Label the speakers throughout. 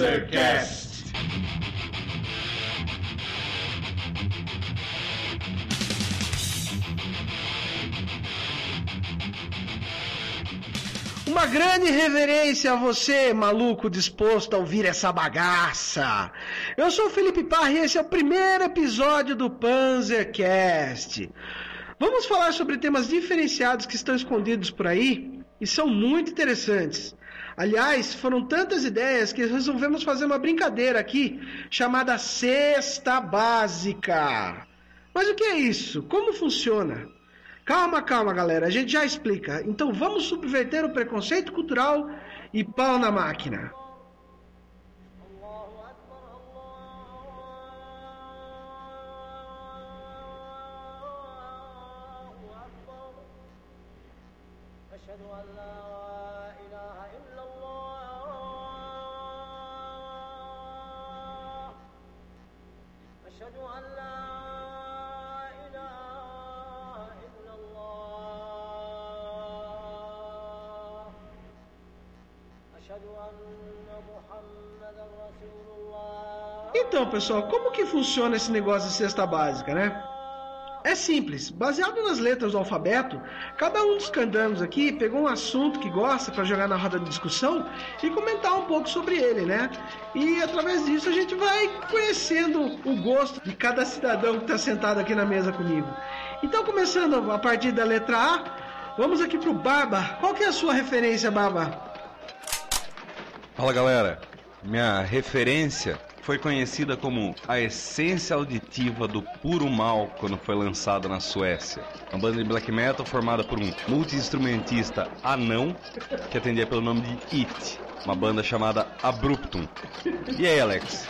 Speaker 1: Panzercast.
Speaker 2: Uma grande reverência a você, maluco disposto a ouvir essa bagaça. Eu sou o Felipe Parra e esse é o primeiro episódio do Panzercast. Vamos falar sobre temas diferenciados que estão escondidos por aí e são muito interessantes. Aliás, foram tantas ideias que resolvemos fazer uma brincadeira aqui chamada Cesta Básica. Mas o que é isso? Como funciona? Calma, calma, galera, a gente já explica. Então vamos subverter o preconceito cultural e pau na máquina.
Speaker 3: أشهد أن لا إله إلا الله أشهد أن لا إله إلا الله أشهد أن محمدا رسول الله
Speaker 2: Então, pessoal, como que funciona esse negócio de cesta básica, né? Simples, baseado nas letras do alfabeto, cada um dos candangos aqui pegou um assunto que gosta para jogar na roda de discussão e comentar um pouco sobre ele, né? E através disso a gente vai conhecendo o gosto de cada cidadão que está sentado aqui na mesa comigo. Então, começando a partir da letra A, vamos aqui pro Barba. Qual que é a sua referência, Barba?
Speaker 4: Fala galera, minha referência foi conhecida como a essência auditiva do puro mal quando foi lançada na Suécia. Uma banda de black metal formada por um multi-instrumentista anão que atendia pelo nome de It, uma banda chamada Abruptum. E aí, Alex?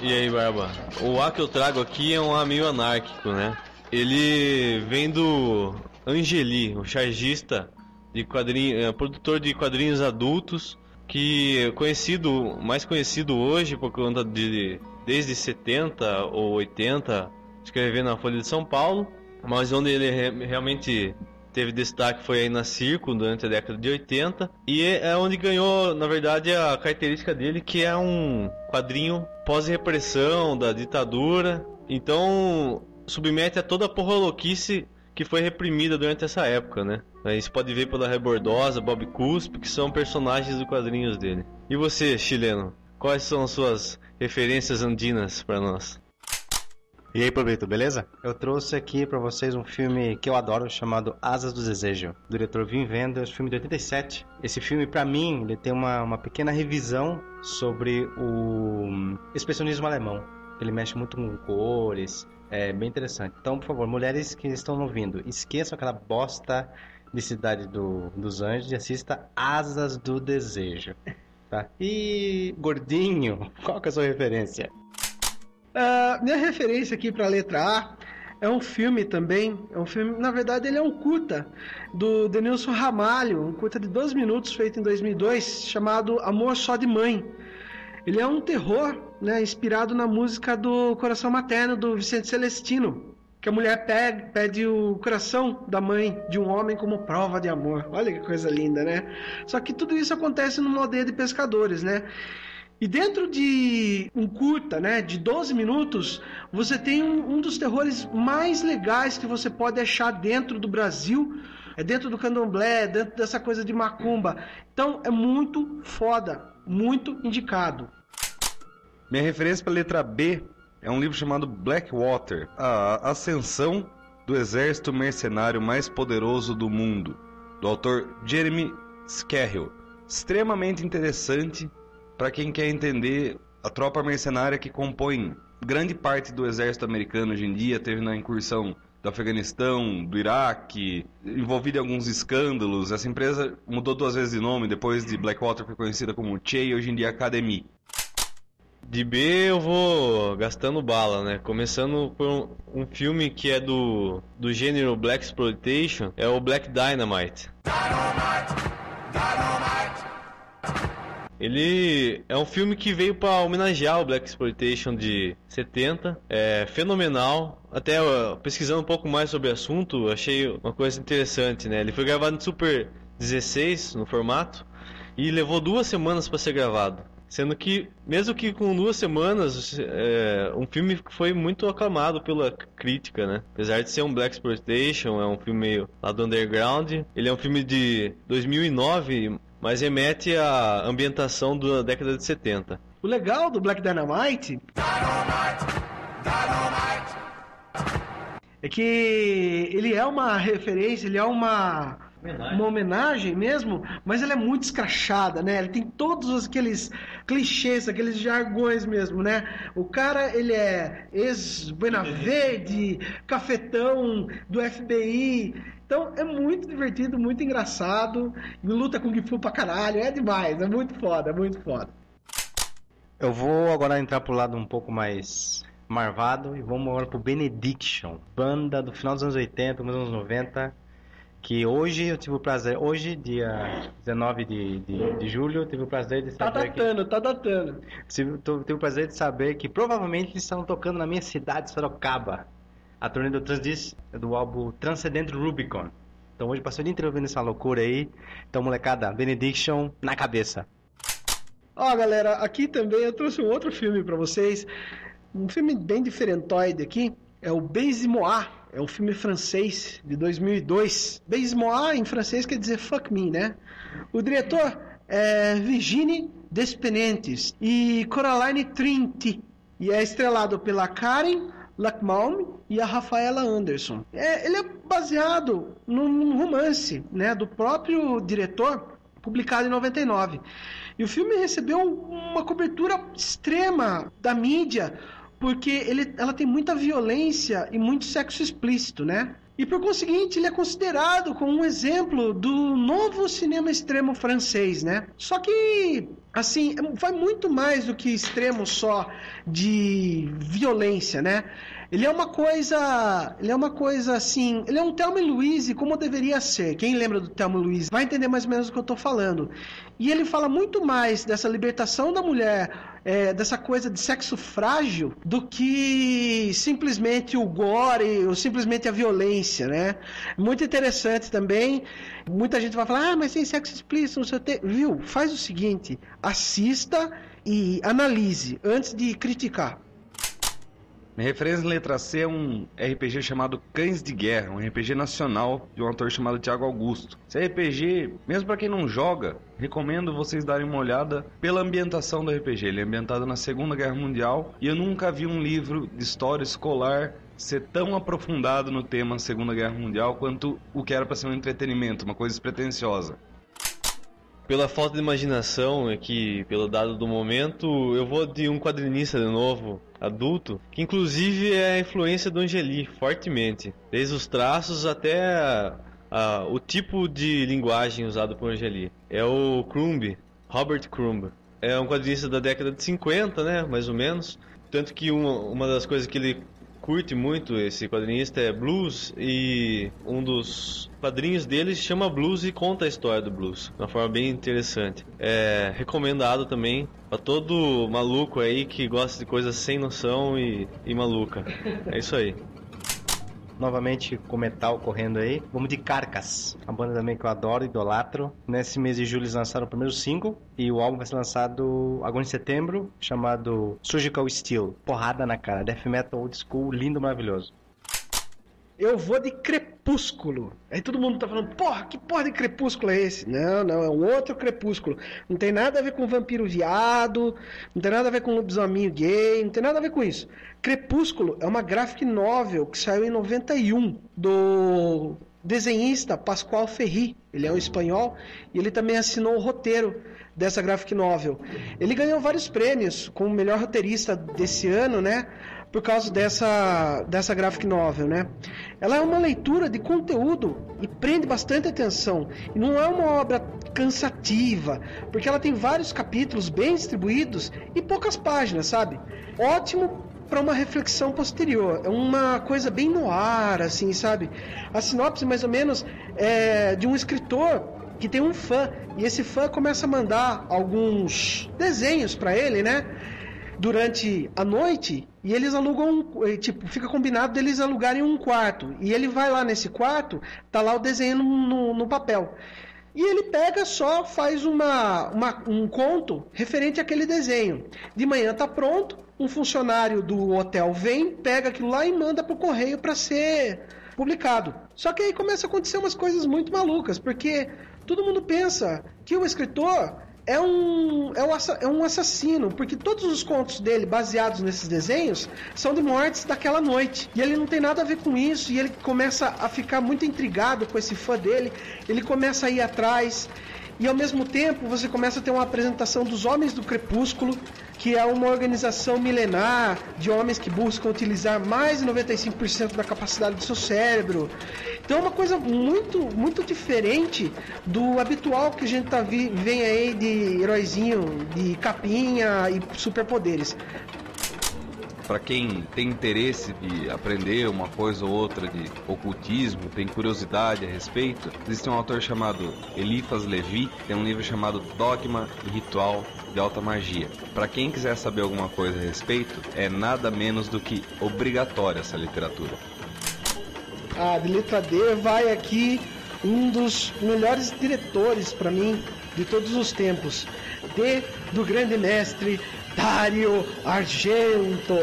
Speaker 5: E aí, Barba? O A que eu trago aqui é um A meio anárquico, né? Ele vem do Angeli, o chargista de quadrinhos, é, produtor de quadrinhos adultos, que conhecido, mais conhecido hoje por conta de desde 70 ou 80 escrever na Folha de São Paulo, mas onde ele re- realmente teve destaque foi aí na Circo durante a década de 80 e é onde ganhou, na verdade, a característica dele que é um quadrinho pós-repressão da ditadura. Então, submete a toda a porra louquice que foi reprimida durante essa época, né? Aí você pode ver pela Rebordosa, Bob Cuspe, que são personagens dos quadrinhos dele. E você, chileno, quais são as suas referências andinas para nós?
Speaker 6: E aí, Pablito, beleza? Eu trouxe aqui pra vocês um filme que eu adoro chamado Asas do Desejo, do diretor Wim Wenders, filme de 87. Esse filme, pra mim, ele tem uma, uma pequena revisão sobre o expressionismo alemão. Ele mexe muito com cores, é bem interessante. Então, por favor, mulheres que estão ouvindo, esqueçam aquela bosta de Cidade do, dos Anjos e assista Asas do Desejo. Tá? E gordinho, qual que é a sua referência?
Speaker 2: Ah, minha referência aqui para a letra A é um filme também. É um filme, na verdade, ele é um curta do Denilson Ramalho, um curta de 12 minutos feito em 2002, chamado Amor Só de Mãe. Ele é um terror, né, inspirado na música do Coração Materno do Vicente Celestino, que a mulher pede, pede o coração da mãe de um homem como prova de amor. Olha que coisa linda, né? Só que tudo isso acontece numa aldeia de pescadores, né? E dentro de um curta, né, de 12 minutos, você tem um, um dos terrores mais legais que você pode achar dentro do Brasil. É dentro do candomblé, é dentro dessa coisa de macumba. Então é muito foda, muito indicado.
Speaker 4: Minha referência para a letra B é um livro chamado Blackwater, a ascensão do exército mercenário mais poderoso do mundo, do autor Jeremy Scahill. Extremamente interessante para quem quer entender a tropa mercenária que compõe grande parte do exército americano hoje em dia, teve na incursão do Afeganistão, do Iraque, envolvida em alguns escândalos. Essa empresa mudou duas vezes de nome, depois de Blackwater foi conhecida como Che e hoje em dia Academy.
Speaker 5: De B eu vou gastando bala, né? Começando por um, um filme que é do, do gênero Black Exploitation, é o Black Dynamite. Ele é um filme que veio para homenagear o Black Exploitation de 70. É fenomenal. Até ó, pesquisando um pouco mais sobre o assunto, achei uma coisa interessante, né? Ele foi gravado em Super 16 no formato. e levou duas semanas para ser gravado. Sendo que, mesmo que com duas semanas, é, um filme que foi muito aclamado pela crítica, né? Apesar de ser um Black Exploitation, é um filme meio lá do underground. Ele é um filme de 2009, mas remete à ambientação da década de 70.
Speaker 2: O legal do Black Dynamite é que ele é uma referência, ele é uma uma homenagem mesmo, mas ela é muito escrachada, né? Ele tem todos aqueles clichês, aqueles jargões mesmo, né? O cara, ele é ex-Buena Verde, cafetão do FBI. Então é muito divertido, muito engraçado. E luta com Fu pra caralho, é demais, é muito foda, é muito foda.
Speaker 6: Eu vou agora entrar pro lado um pouco mais marvado e vamos agora pro Benediction, banda do final dos anos 80, dos anos 90, que hoje eu tive o prazer, hoje, dia 19 de, de, de julho, eu tive o prazer de
Speaker 2: Tá
Speaker 6: saber que,
Speaker 2: datando, tá datando.
Speaker 6: tive, tive o prazer de saber que provavelmente eles estão tocando na minha cidade, Sorocaba, a turnê do Transdis, do álbum Transcendent Rubicon. Então hoje passou o dia inteiro vendo essa loucura aí. Então, molecada, Benediction na cabeça.
Speaker 2: Ó, galera, aqui também eu trouxe um outro filme pra vocês. Um filme bem diferentoide aqui. É o Baise-Moi. É um filme francês de 2002. Baise-Moi em francês quer dizer fuck me, né? O diretor é Virginie Despentes e Coraline Trinity. E é estrelado pela Karen Lachman e a Rafaela Anderson. É, ele é baseado num romance né, do próprio diretor, publicado em 99. E o filme recebeu uma cobertura extrema da mídia, porque ele, ela tem muita violência e muito sexo explícito, né? E por conseguinte, ele é considerado como um exemplo do novo cinema extremo francês, né? Só que, assim, vai muito mais do que extremo só de violência, né? Ele é uma coisa, ele é uma coisa assim, ele é um Thelma e como deveria ser. Quem lembra do Thelma e vai entender mais ou menos o que eu tô falando. E ele fala muito mais dessa libertação da mulher, é, dessa coisa de sexo frágil, do que simplesmente o gore ou simplesmente a violência, né? Muito interessante também. Muita gente vai falar, ah, mas tem sexo explícito, não sei o que. Viu? Faz o seguinte, assista e analise antes de criticar.
Speaker 4: Minha referência em letra C é um RPG chamado Cães de Guerra, um RPG nacional de um autor chamado Tiago Augusto. Esse RPG, mesmo para quem não joga, recomendo vocês darem uma olhada pela ambientação do RPG. Ele é ambientado na Segunda Guerra Mundial e eu nunca vi um livro de história escolar ser tão aprofundado no tema Segunda Guerra Mundial quanto o que era para ser um entretenimento, uma coisa despretensiosa.
Speaker 5: Pela falta de imaginação aqui, pelo dado do momento, eu vou de um quadrinista de novo, adulto, que inclusive é a influência do Angeli, fortemente. Desde os traços até a- a- o tipo de linguagem usado por Angeli. É o Crumb, Robert Crumb. É um quadrinista da década de 50, né, mais ou menos. Tanto que uma, uma das coisas que ele curte muito esse quadrinista é blues e um dos quadrinhos dele chama Blues e conta a história do blues de uma forma bem interessante. É recomendado também para todo maluco aí que gosta de coisas sem noção e, e maluca. É isso aí.
Speaker 6: Novamente com metal correndo aí. Vamos de Carcas, uma banda também que eu adoro, idolatro. Nesse mês de julho eles lançaram o primeiro single e o álbum vai ser lançado agora em setembro, chamado Surgical Steel. Porrada na cara, death metal old school, lindo, maravilhoso.
Speaker 2: Eu vou de Crepúsculo. Aí todo mundo tá falando, porra, que porra de Crepúsculo é esse? Não, não, é um outro Crepúsculo. Não tem nada a ver com vampiro viado, não tem nada a ver com lobisomem gay, não tem nada a ver com isso. Crepúsculo é uma graphic novel que saiu em 91 do desenhista Pascoal Ferri. Ele é um espanhol e ele também assinou o roteiro dessa graphic novel. Ele ganhou vários prêmios como melhor roteirista desse ano, né? Por causa dessa, dessa graphic novel, né? Ela é uma leitura de conteúdo e prende bastante atenção. E não é uma obra cansativa, porque ela tem vários capítulos bem distribuídos e poucas páginas, sabe? Ótimo para uma reflexão posterior. É uma coisa bem no ar, assim, sabe? A sinopse, mais ou menos, é de um escritor que tem um fã e esse fã começa a mandar alguns desenhos para ele, né? Durante a noite e eles alugam, um, eh, tipo, fica combinado deles alugarem um quarto e ele vai lá nesse quarto, tá lá o desenho no, no, papel. E ele pega só, faz uma, uma- um conto referente àquele desenho. De manhã tá pronto, um funcionário do hotel vem, pega aquilo lá e manda pro correio para ser publicado. Só que aí começa a acontecer umas coisas muito malucas, porque todo mundo pensa que o escritor é um, é um, é um assassino, porque todos os contos dele, baseados nesses desenhos, são de mortes daquela noite. E ele não tem nada a ver com isso, e ele começa a ficar muito intrigado com esse fã dele, ele começa a ir atrás. E ao mesmo tempo você começa a ter uma apresentação dos Homens do Crepúsculo, que é uma organização milenar de homens que buscam utilizar mais de 95% da capacidade do seu cérebro. Então é uma coisa muito, muito diferente do habitual que a gente tá vi, vem aí de heróizinho, de capinha e superpoderes.
Speaker 4: Para quem tem interesse de aprender uma coisa ou outra de ocultismo, tem curiosidade a respeito, existe um autor chamado Eliphas Levi, tem um livro chamado Dogma e Ritual de Alta Magia. Para quem quiser saber alguma coisa a respeito, é nada menos do que obrigatória essa literatura.
Speaker 2: Ah, de letra D vai aqui um dos melhores diretores para mim de todos os tempos. D do grande mestre Dario Argento.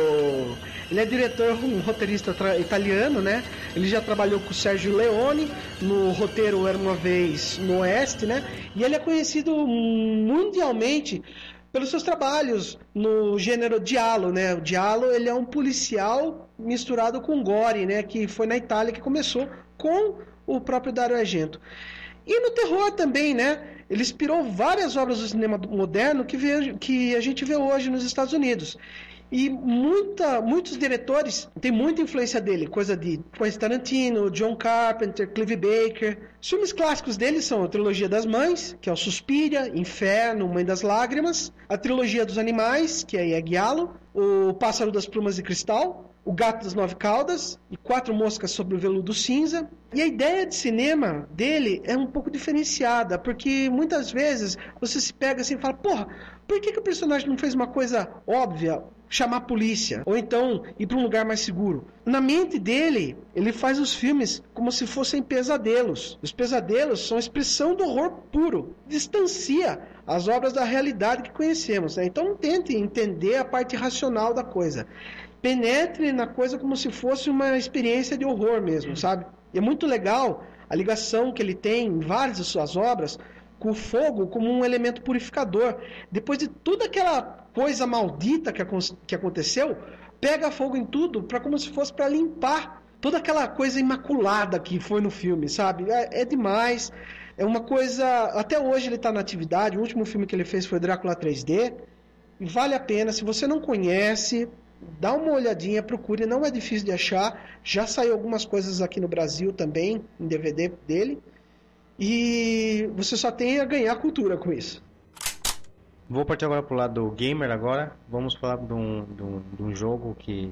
Speaker 2: Ele é diretor, um roteirista italiano, né? Ele já trabalhou com o Sérgio Leone no roteiro Era uma vez no Oeste, né? E ele é conhecido mundialmente pelos seus trabalhos no gênero Diallo, né? O Diallo, ele é um policial misturado com gore, né? Que foi na Itália que começou com o próprio Dario Argento. E no terror também, né? Ele inspirou várias obras do cinema moderno que, vê, que a gente vê hoje nos Estados Unidos. E muita, muitos diretores têm muita influência dele, coisa de Quentin Tarantino, John Carpenter, Clive Baker. Os filmes clássicos dele são a trilogia das mães, que é o Suspira, Inferno, Mãe das Lágrimas, a trilogia dos animais, que é Iagialo, o Pássaro das Plumas de Cristal, o Gato das Nove Caudas e Quatro Moscas sobre o Veludo Cinza. E a ideia de cinema dele é um pouco diferenciada, porque muitas vezes você se pega assim e fala, porra, por que, que o personagem não fez uma coisa óbvia? Chamar a polícia, ou então ir para um lugar mais seguro. Na mente dele, ele faz os filmes como se fossem pesadelos. Os pesadelos são a expressão do horror puro. Distancia as obras da realidade que conhecemos. Né? Então tente entender a parte racional da coisa penetre na coisa como se fosse uma experiência de horror mesmo, sabe? E é muito legal a ligação que ele tem em várias de suas obras com o fogo como um elemento purificador. Depois de toda aquela coisa maldita que, que aconteceu, pega fogo em tudo para como se fosse para limpar toda aquela coisa imaculada que foi no filme, sabe? É, é demais. É uma coisa. Até hoje ele está na atividade. O último filme que ele fez foi Drácula 3D. E vale a pena. Se você não conhece, dá uma olhadinha, procure. Não é difícil de achar. Já saiu algumas coisas aqui no Brasil também, em DVD dele. E você só tem a ganhar cultura com isso.
Speaker 6: Vou partir agora pro lado gamer agora. Vamos falar de um, de um, de um jogo que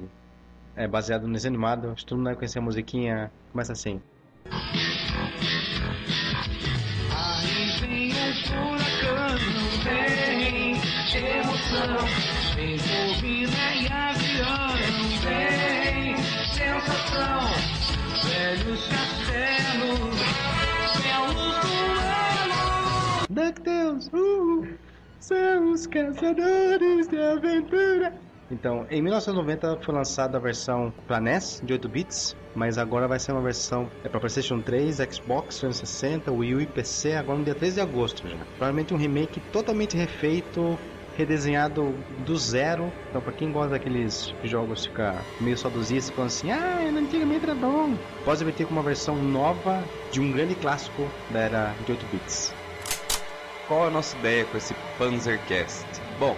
Speaker 6: é baseado no desenho animado. Acho que todo mundo vai conhecer a musiquinha. Começa assim.
Speaker 1: Aí vem
Speaker 2: os caçadores de aventura.
Speaker 6: Então, em 1990 foi lançada a versão para NES de 8 bits, mas agora vai ser uma versão é para PlayStation 3, Xbox 360, Wii U e PC, agora no dia 13 de agosto já. Provavelmente um remake totalmente refeito, redesenhado do zero. Então, para quem gosta daqueles jogos ficar meio saudosistas, falando assim, ah, antigamente era bom. Pode ter com uma versão nova de um grande clássico da era de 8 bits.
Speaker 4: Qual é a nossa ideia com esse Panzercast? Bom,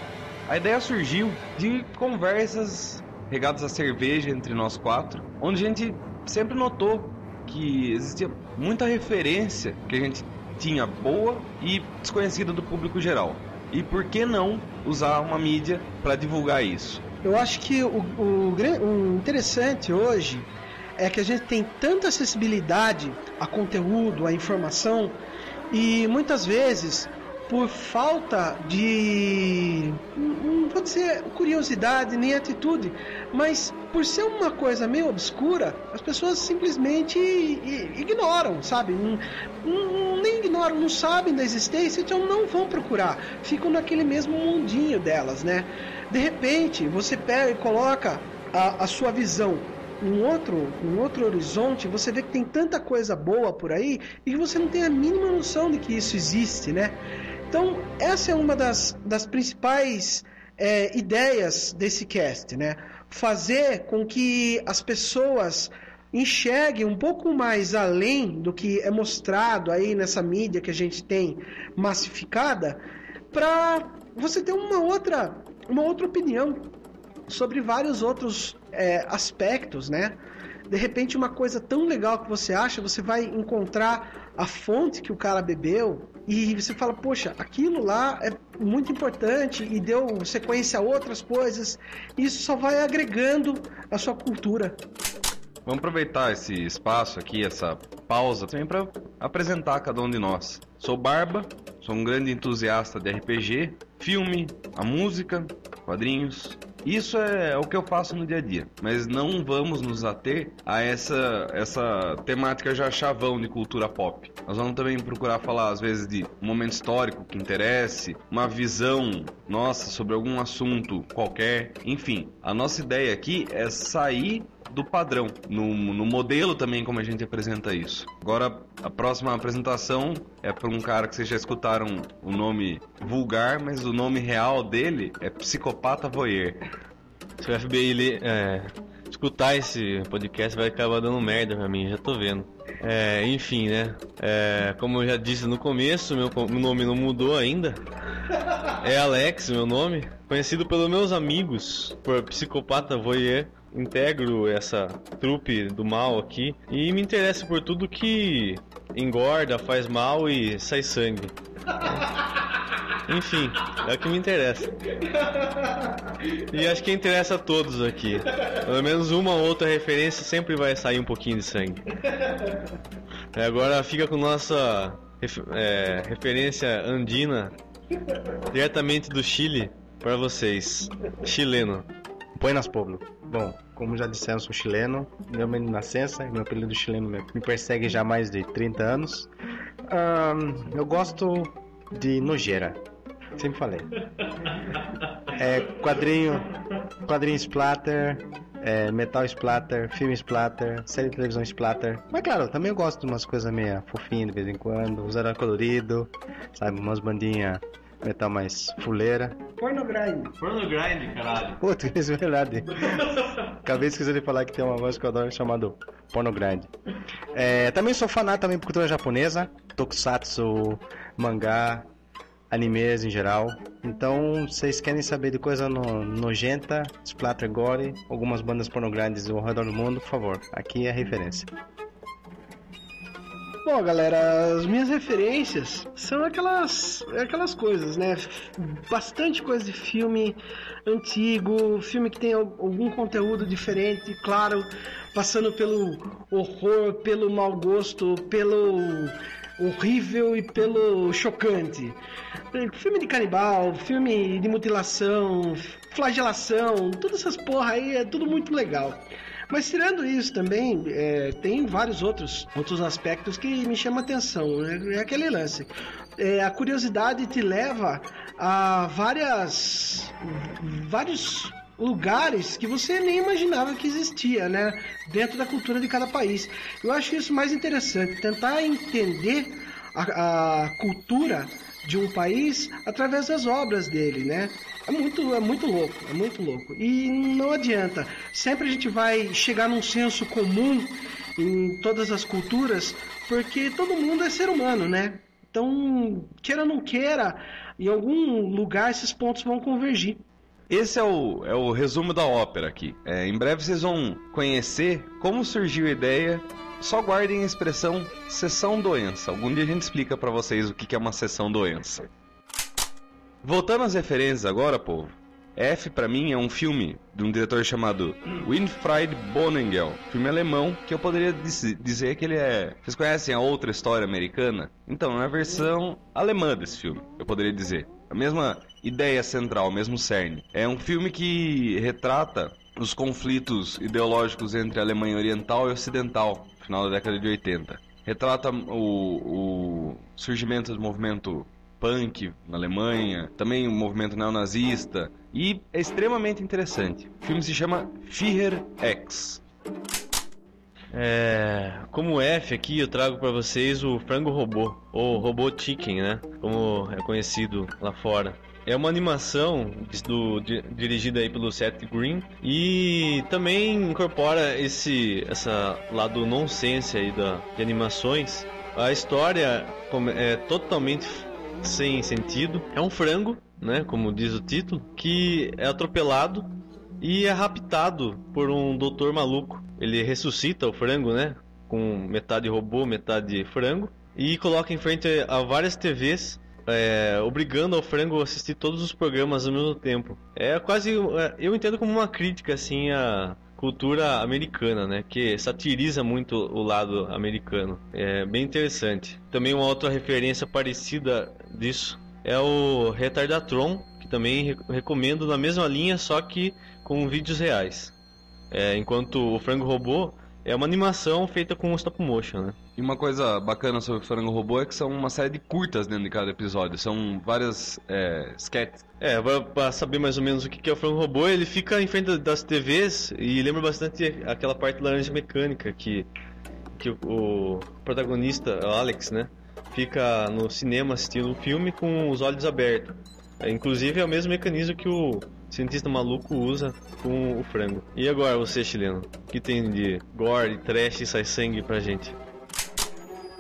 Speaker 4: a ideia surgiu de conversas regadas a cerveja entre nós quatro, onde a gente sempre notou que existia muita referência que a gente tinha boa e desconhecida do público geral. E por que não usar uma mídia para divulgar isso?
Speaker 2: Eu acho que o, o, o interessante hoje é que a gente tem tanta acessibilidade a conteúdo, a informação, e muitas vezes, por falta de. Não vou ser curiosidade nem atitude, mas por ser uma coisa meio obscura, as pessoas simplesmente ignoram, sabe? Nem ignoram, não sabem da existência, então não vão procurar. Ficam naquele mesmo mundinho delas, né? De repente, você pega e coloca a, a sua visão num outro, num outro horizonte, você vê que tem tanta coisa boa por aí e que você não tem a mínima noção de que isso existe, né? Então, essa é uma das, das principais é, ideias desse cast, né? Fazer com que as pessoas enxerguem um pouco mais além do que é mostrado aí nessa mídia que a gente tem massificada, para você ter uma outra, uma outra opinião sobre vários outros é, aspectos, né? De repente, uma coisa tão legal que você acha, você vai encontrar a fonte que o cara bebeu e você fala, poxa, aquilo lá é muito importante e deu sequência a outras coisas. Isso só vai agregando a sua cultura.
Speaker 4: Vamos aproveitar esse espaço aqui, essa pausa, também para apresentar cada um de nós. Sou Barba, sou um grande entusiasta de RPG, filme, a música, quadrinhos. Isso é o que eu faço no dia a dia, mas não vamos nos ater a essa, essa temática já chavão de cultura pop. Nós vamos também procurar falar, às vezes, de um momento histórico que interesse, uma visão nossa sobre algum assunto qualquer. Enfim, a nossa ideia aqui é sair do padrão, no, no modelo também como a gente apresenta isso. Agora, a próxima apresentação é para um cara que vocês já escutaram o nome vulgar, mas o nome real dele é Psicopata Voyeur.
Speaker 5: Se o FBI ler, é, escutar esse podcast vai acabar dando merda pra mim, já tô vendo. É, enfim, né? É, como eu já disse no começo, meu, nome não mudou ainda. É Alex, meu nome. Conhecido pelos meus amigos por Psicopata Voyeur. Integro essa trupe do mal aqui e me interesso por tudo que engorda, faz mal e sai sangue. Enfim, é o que me interessa. E acho que interessa a todos aqui. Pelo menos uma ou outra referência sempre vai sair um pouquinho de sangue. E agora fica com nossa é, referência andina diretamente do Chile para vocês. Chileno.
Speaker 6: Buenas, Pablo. Bom, como já disseram, sou chileno. Meu nome de nascença, meu apelido chileno me persegue já há mais de 30 anos. Ahn, eu gosto de nojeira. Sempre falei. É quadrinho, quadrinho splatter, é, metal splatter, filme splatter, série de televisão splatter. Mas claro, também eu gosto de umas coisas meio fofinhas de vez em quando, heróis colorido, sabe, umas bandinhas metal mais fuleira.
Speaker 2: Pornogrind.
Speaker 5: Porno grind, caralho.
Speaker 6: Putz, isso é verdade. Acabei esquecendo de falar que tem uma voz que eu adoro chamada Porno Grande. É, também sou fanático também por cultura japonesa, tokusatsu, mangá, animes em geral. Então, vocês querem saber de coisa no- nojenta, splatter gore, algumas bandas pornograndes ao redor do mundo, por favor, aqui é a referência.
Speaker 2: Bom, galera, as minhas referências são aquelas, aquelas coisas, né? Bastante coisa de filme antigo, filme que tem al- algum conteúdo diferente, claro, passando pelo horror, pelo mau gosto, pelo horrível e pelo chocante. Filme de canibal, filme de mutilação, flagelação, todas essas porra aí é tudo muito legal. Mas tirando isso também, é, tem vários outros, outros aspectos que me chamam a atenção. né? É aquele lance. É, a curiosidade te leva a várias, vários lugares que você nem imaginava que existia, né? Dentro da cultura de cada país. Eu acho isso mais interessante, tentar entender a, a cultura de um país através das obras dele, né? É muito, é muito louco, é muito louco. E não adianta. Sempre a gente vai chegar num senso comum em todas as culturas, porque todo mundo é ser humano, né? Então, queira ou não queira, em algum lugar esses pontos vão convergir.
Speaker 4: Esse é o, é o resumo da ópera aqui. É, em breve vocês vão conhecer como surgiu a ideia. Só guardem a expressão sessão doença. Algum dia a gente explica pra vocês o que é uma sessão doença. Voltando às referências agora, povo. F pra mim é um filme de um diretor chamado Winfried Bonengel, filme alemão que eu poderia diz- dizer que ele é. Vocês conhecem a outra história americana? Então, é a versão alemã desse filme, eu poderia dizer. a mesma ideia central, o mesmo cerne. É um filme que retrata os conflitos ideológicos entre a Alemanha Oriental e Ocidental, final da década de 80. Retrata o, o surgimento do movimento punk na Alemanha, também o movimento neonazista, e é extremamente interessante. O filme se chama Führer X.
Speaker 5: É, como F aqui eu trago pra vocês o Frango Robô, ou Robô Chicken, né? Como é conhecido lá fora. É uma animação do, di- dirigida aí pelo Seth Green e também incorpora esse essa lado nonsense aí da, de animações. A história é totalmente sem sentido. É um frango, né, como diz o título, que é atropelado e é raptado por um doutor maluco. Ele ressuscita o frango, né? Com metade robô, metade frango. E coloca em frente a várias TVs, é, obrigando ao frango a assistir todos os programas ao mesmo tempo. É quase. é, Eu entendo como uma crítica, assim, à cultura americana, né? Que satiriza muito o lado americano. É bem interessante. Também uma outra referência parecida disso é o Retardatron, que também re- recomendo na mesma linha, só que com vídeos reais. É, enquanto o Frango Robô é uma animação feita com stop motion, né?
Speaker 4: E uma coisa bacana sobre o Frango Robô é que são uma série de curtas dentro de cada episódio. São várias é, sketches.
Speaker 5: É, pra- pra saber mais ou menos o que é o Frango Robô, ele fica em frente das TVs e lembra bastante aquela parte laranja mecânica que, que o, o protagonista, o Alex, né? Fica no cinema assistindo um filme com os olhos abertos. É, inclusive é o mesmo mecanismo que o cientista maluco usa com o frango. E agora você, chileno? Que tem de gore, trash e sai sangue pra gente?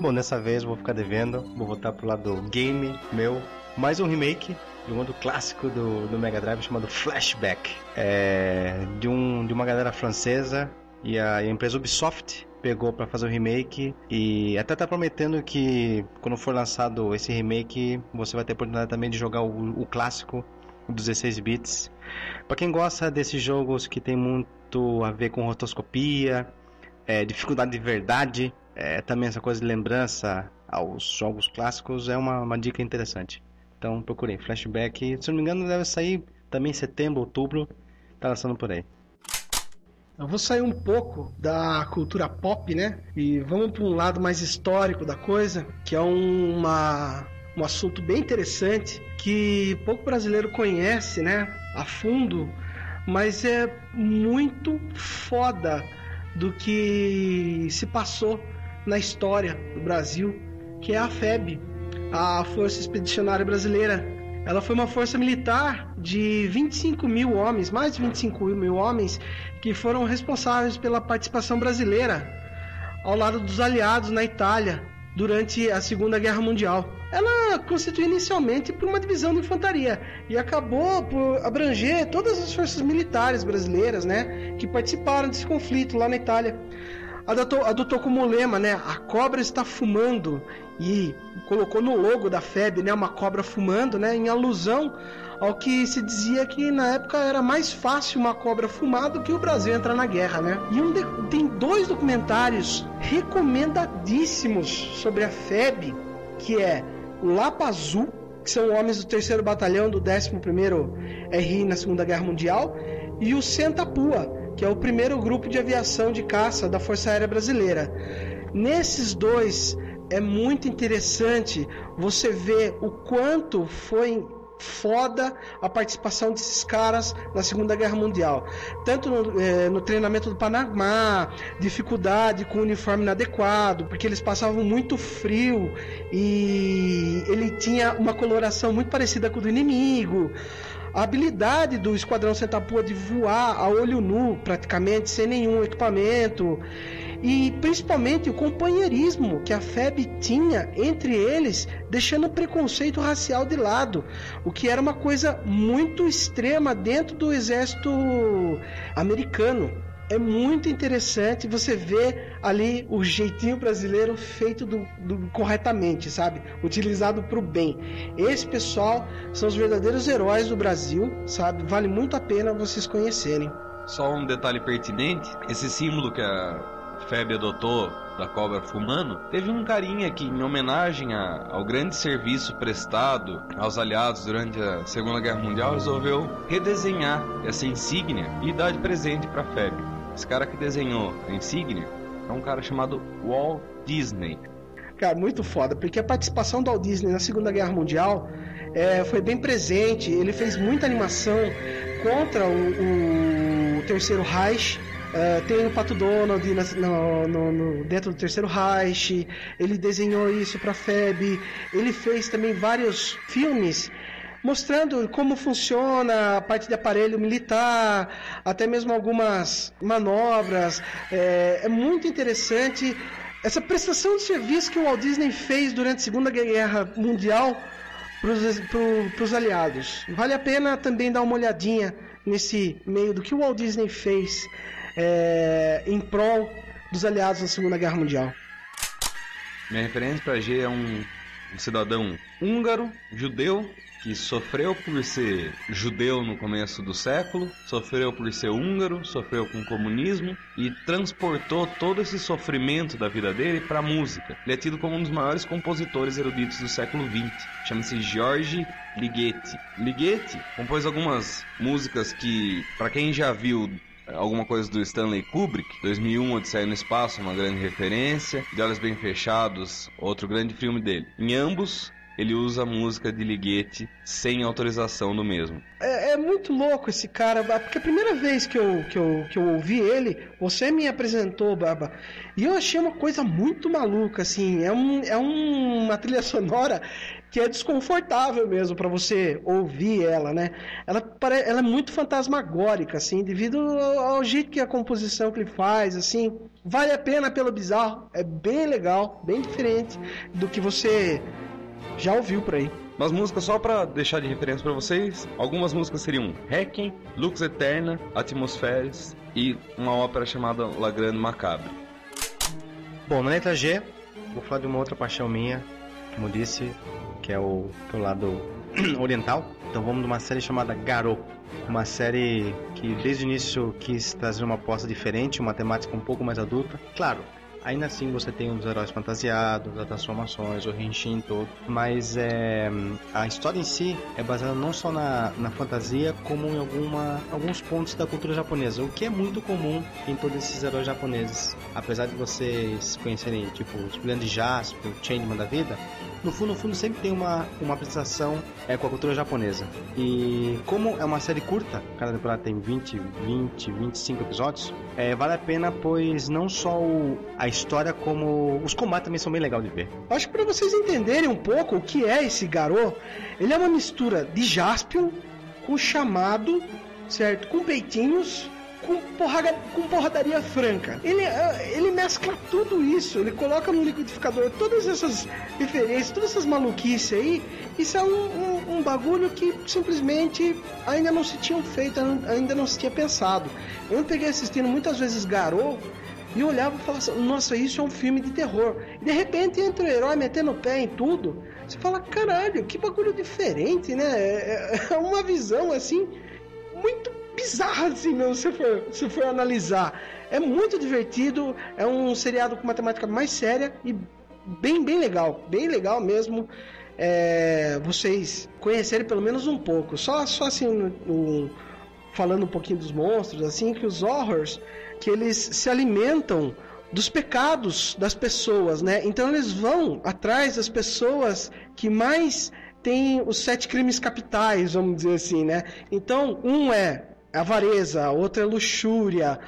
Speaker 6: Bom, dessa vez eu vou ficar devendo, vou voltar pro lado game meu. Mais um remake de um outro clássico do, do Mega Drive chamado Flashback. É, de, um, de uma galera francesa e a, e a empresa Ubisoft pegou para fazer o remake e até tá prometendo que quando for lançado esse remake você vai ter a oportunidade também de jogar o, o clássico 16 bits. Para quem gosta desses jogos que tem muito a ver com rotoscopia, é, dificuldade de verdade, é, também essa coisa de lembrança aos jogos clássicos é uma, uma dica interessante. Então procurei Flashback, se não me engano deve sair também em setembro, outubro, tá lançando por aí.
Speaker 2: Eu vou sair um pouco da cultura pop, né? E vamos para um lado mais histórico da coisa, que é um- uma, um assunto bem interessante que pouco brasileiro conhece, né? A fundo, mas é muito foda do que se passou na história do Brasil, que é a FEB, a Força Expedicionária Brasileira. Ela foi uma força militar de 25 mil homens, mais de 25 mil homens, que foram responsáveis pela participação brasileira ao lado dos aliados na Itália durante a Segunda Guerra Mundial. Ela constituiu inicialmente por uma divisão de infantaria e acabou por abranger todas as forças militares brasileiras, né, que participaram desse conflito lá na Itália. Adotou, adotou como lema, né, a cobra está fumando e colocou no logo da FEB, né, uma cobra fumando, né, em alusão ao que se dizia que na época era mais fácil uma cobra fumar do que o Brasil entrar na guerra, né? E um de- tem dois documentários recomendadíssimos sobre a FEB, que é o Lapa Azul, que são homens do 3 Batalhão do 11º RI na Segunda Guerra Mundial, e o Sentapua, que é o primeiro grupo de aviação de caça da Força Aérea Brasileira. Nesses dois é muito interessante você ver o quanto foi foda a participação desses caras na Segunda Guerra Mundial. Tanto no, eh, no treinamento do Panamá, dificuldade com o uniforme inadequado, porque eles passavam muito frio e ele tinha uma coloração muito parecida com o do inimigo. A habilidade do Esquadrão Centapua de voar a olho nu, praticamente, sem nenhum equipamento. E principalmente o companheirismo que a FEB tinha entre eles, deixando o preconceito racial de lado, o que era uma coisa muito extrema dentro do exército americano. É muito interessante você ver ali o jeitinho brasileiro feito do, do- corretamente, sabe? Utilizado para o bem. Esse pessoal são os verdadeiros heróis do Brasil, sabe? Vale muito a pena vocês conhecerem.
Speaker 4: Só um detalhe pertinente: esse símbolo que a FEB adotou da cobra fumando, teve um carinha que, em homenagem a- ao grande serviço prestado aos aliados durante a Segunda Guerra Mundial, resolveu redesenhar essa insígnia e dar de presente para Feb. Esse cara que desenhou a insígnia é um cara chamado Walt Disney.
Speaker 2: Cara, muito foda, porque a participação do Walt Disney na Segunda Guerra Mundial é, foi bem presente. Ele fez muita animação contra o, o Terceiro Reich. É, tem o Pato Donald na- no- no- no- dentro do Terceiro Reich. Ele desenhou isso para FEB. Ele fez também vários filmes mostrando como funciona a parte de aparelho militar, até mesmo algumas manobras. É, é muito interessante essa prestação de serviço que o Walt Disney fez durante a Segunda Guerra Mundial para os aliados. Vale a pena também dar uma olhadinha nesse meio do que o Walt Disney fez é, em prol dos aliados na Segunda Guerra Mundial.
Speaker 4: Minha referência para G é um, um cidadão húngaro, judeu, que sofreu por ser judeu no começo do século, sofreu por ser húngaro, sofreu com o comunismo e transportou todo esse sofrimento da vida dele para a música. Ele é tido como um dos maiores compositores eruditos do século XX. Chama-se George Ligeti. Ligeti compôs algumas músicas que, para quem já viu alguma coisa do Stanley Kubrick, 2001 Odisseia no Espaço, uma grande referência, De Olhos Bem Fechados, outro grande filme dele. Em ambos, ele usa música de Ligeti sem autorização do mesmo.
Speaker 2: É, é muito louco esse cara, porque a primeira vez que eu, que, eu, que eu ouvi ele, você me apresentou, Baba, e eu achei uma coisa muito maluca, assim, é, um, é um- uma trilha sonora que é desconfortável mesmo para você ouvir ela, né? Ela, ela é muito fantasmagórica, assim, devido ao, ao jeito que a composição que ele faz, assim, vale a pena pelo bizarro, é bem legal, bem diferente do que você já ouviu por aí.
Speaker 4: Mas músicas só pra deixar de referência pra vocês, algumas músicas seriam Requiem, Lux Eterna, Atmosferes e uma ópera chamada La Grande Macabre.
Speaker 6: Bom, na letra G, vou falar de uma outra paixão minha, como disse, que é o, que é o lado oriental. Então vamos de uma série chamada Garou. Uma série que desde o início quis trazer uma aposta diferente, uma temática um pouco mais adulta. Claro, ainda assim você tem os heróis fantasiados, as transformações, o Henshin todo. Mas é, a história em si é baseada não só na, na fantasia, como em alguma, alguns pontos da cultura japonesa. O que é muito comum em todos esses heróis japoneses. Apesar de vocês conhecerem, tipo, os Brilhantes Jasper, o Changeman da vida, no fundo, no fundo sempre tem uma, uma apresentação é, com a cultura japonesa. E como é uma série curta, cada temporada tem 20, 20, 25 episódios, é, vale a pena, pois não só o- a história, como os combates também são bem legais de ver.
Speaker 2: Acho que para vocês entenderem um pouco o que é esse Garou, ele é uma mistura de Jaspion com chamado, certo? Com peitinhos, com, porrada, com porradaria franca. Ele, eh, ele mescla tudo isso, ele coloca no liquidificador todas essas referências, todas essas maluquices aí. Isso é um, um- um bagulho que simplesmente ainda não se tinha feito, ainda não se tinha pensado. Eu peguei assistindo muitas vezes Garou e olhava e falava assim, nossa, isso é um filme de terror. E de repente entra o herói metendo o pé em tudo. Você fala, caralho, que bagulho diferente, né? É é uma visão assim, muito bizarra, assim, mesmo, se for, se for analisar. É muito divertido, é um seriado com uma temática mais séria e bem, bem legal. Bem legal mesmo. é, vocês conhecerem pelo menos um pouco. Só, só assim, um- falando um pouquinho dos monstros, assim, que os horrors, que eles se alimentam dos pecados das pessoas, né? Então eles vão atrás das pessoas que mais têm os sete crimes capitais, vamos dizer assim, né? Então, um é avareza, outro é luxúria,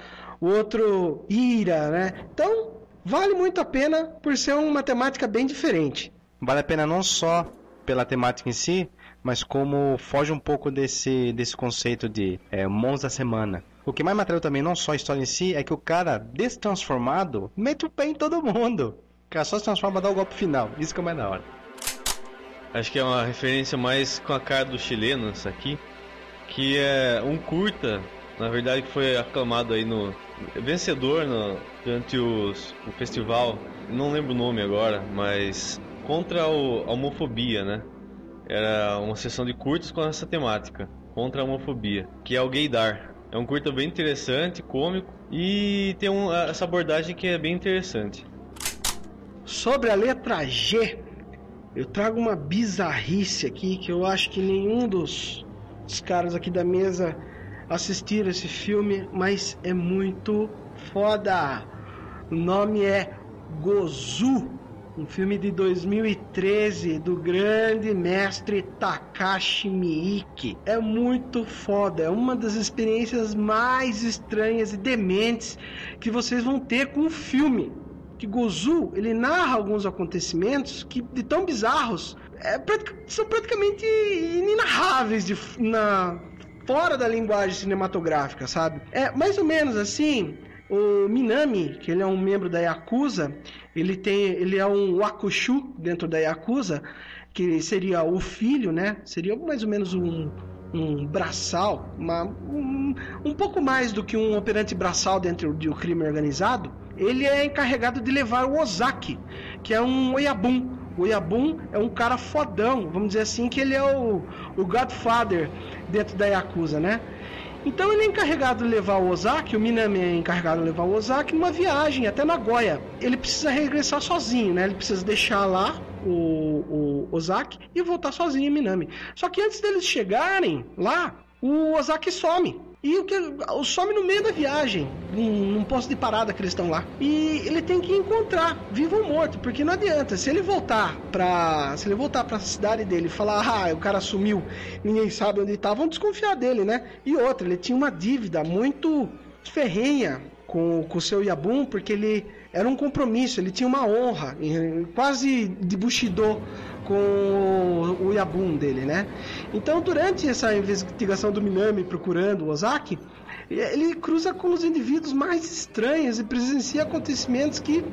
Speaker 2: o outro ira, né? Então, vale muito a pena por ser uma temática bem diferente.
Speaker 6: Vale a pena não só pela temática em si, mas como foge um pouco desse, desse conceito de é, monstros da semana. O que mais me atraiu também, não só a história em si, é que o cara destransformado mete o pé em todo mundo. O cara só se transforma e dá o golpe final. Isso que é o mais da hora.
Speaker 5: Acho que é uma referência mais com a cara do chileno, isso aqui. Que é um curta, na verdade, que foi aclamado aí no. vencedor no, durante os, o festival. Não lembro o nome agora, mas. contra o, a homofobia, né? Era uma sessão de curtas com essa temática, contra a homofobia, que é o gaydar. É um curta bem interessante, cômico, e tem um- essa abordagem que é bem interessante.
Speaker 2: Sobre a letra G, eu trago uma bizarrice aqui que eu acho que nenhum dos, dos caras aqui da mesa assistiram esse filme, mas é muito foda. O nome é Gozu, um filme de 2013 do grande mestre Takashi Miike. É muito foda, é uma das experiências mais estranhas e dementes que vocês vão ter com o filme. Que Gozu, ele narra alguns acontecimentos que de tão bizarros é, são praticamente inenarráveis de, na, fora da linguagem cinematográfica, sabe? É mais ou menos assim. O Minami, que ele é um membro da Yakuza, ele tem, ele é um Wakushu dentro da Yakuza, que seria o filho, né? Seria mais ou menos um, um braçal, uma, um, um pouco mais do que um operante braçal dentro do crime organizado. Ele é encarregado de levar o Ozaki, que é um Oyabun. O Oyabun é um cara fodão, vamos dizer assim, que ele é o, o Godfather dentro da Yakuza, né? Então ele é encarregado de levar o Ozaki, o Minami é encarregado de levar o Ozaki numa viagem até Nagoya. Ele precisa regressar sozinho, né? Ele precisa deixar lá o, o Ozaki e voltar sozinho em Minami. Só que antes deles chegarem lá, o Ozaki some. E o que some no meio da viagem, num, num posto de parada que eles estão lá. E ele tem que encontrar, vivo ou morto, porque não adianta. Se ele voltar pra. Se ele voltar pra cidade dele e falar, ah, o cara sumiu, ninguém sabe onde tá, vão desconfiar dele, né? E outra, ele tinha uma dívida muito ferrenha com, com o seu Yabum, porque ele era um compromisso, ele tinha uma honra, quase de Bushido com o, Yabum dele, né? Então, durante essa investigação do Minami procurando o Ozaki, ele cruza com os indivíduos mais estranhos e presencia acontecimentos que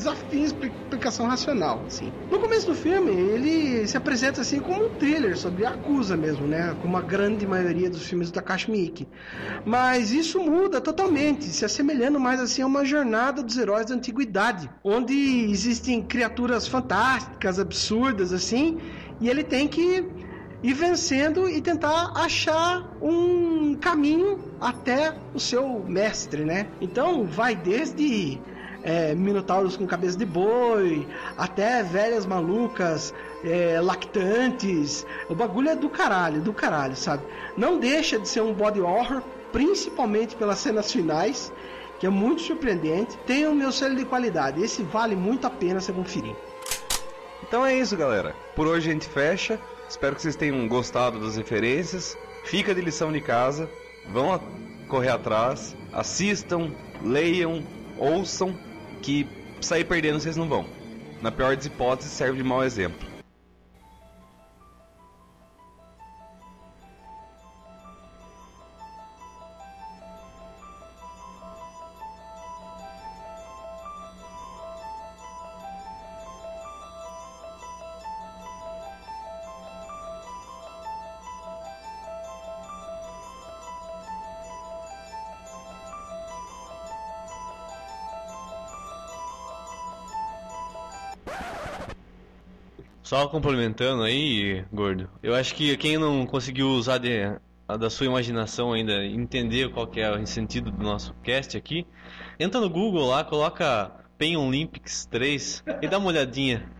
Speaker 2: desafiam explicação racional, assim. No começo do filme, ele se apresenta assim como um thriller sobre Yakuza mesmo, né? Como a grande maioria dos filmes do Takashi Miike. Mas isso muda totalmente, se assemelhando mais assim a uma jornada dos heróis da antiguidade, onde existem criaturas fantásticas, absurdas assim, e ele tem que ir vencendo e tentar achar um caminho até o seu mestre, né? Então vai desde é, minotauros com cabeça de boi, até velhas malucas, é, lactantes. O bagulho é do caralho, do caralho, sabe? Não deixa de ser um body horror, principalmente pelas cenas finais, que é muito surpreendente. Tem o meu selo de qualidade, esse vale muito a pena você conferir.
Speaker 4: Então é isso, galera. Por hoje a gente fecha. Espero que vocês tenham gostado das referências. Fica de lição de casa. Vão correr atrás. Assistam, leiam, ouçam. Que sair perdendo vocês não vão. Na pior das hipóteses, serve de mau exemplo.
Speaker 5: Só complementando aí, gordo. Eu acho que quem não conseguiu usar de, da sua imaginação ainda, entender qual que é o sentido do nosso cast aqui, entra no Google lá, coloca Pen Olympics 3 e dá uma olhadinha.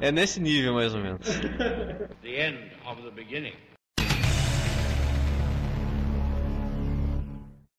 Speaker 5: É nesse nível mais ou menos.
Speaker 7: the end of the beginning.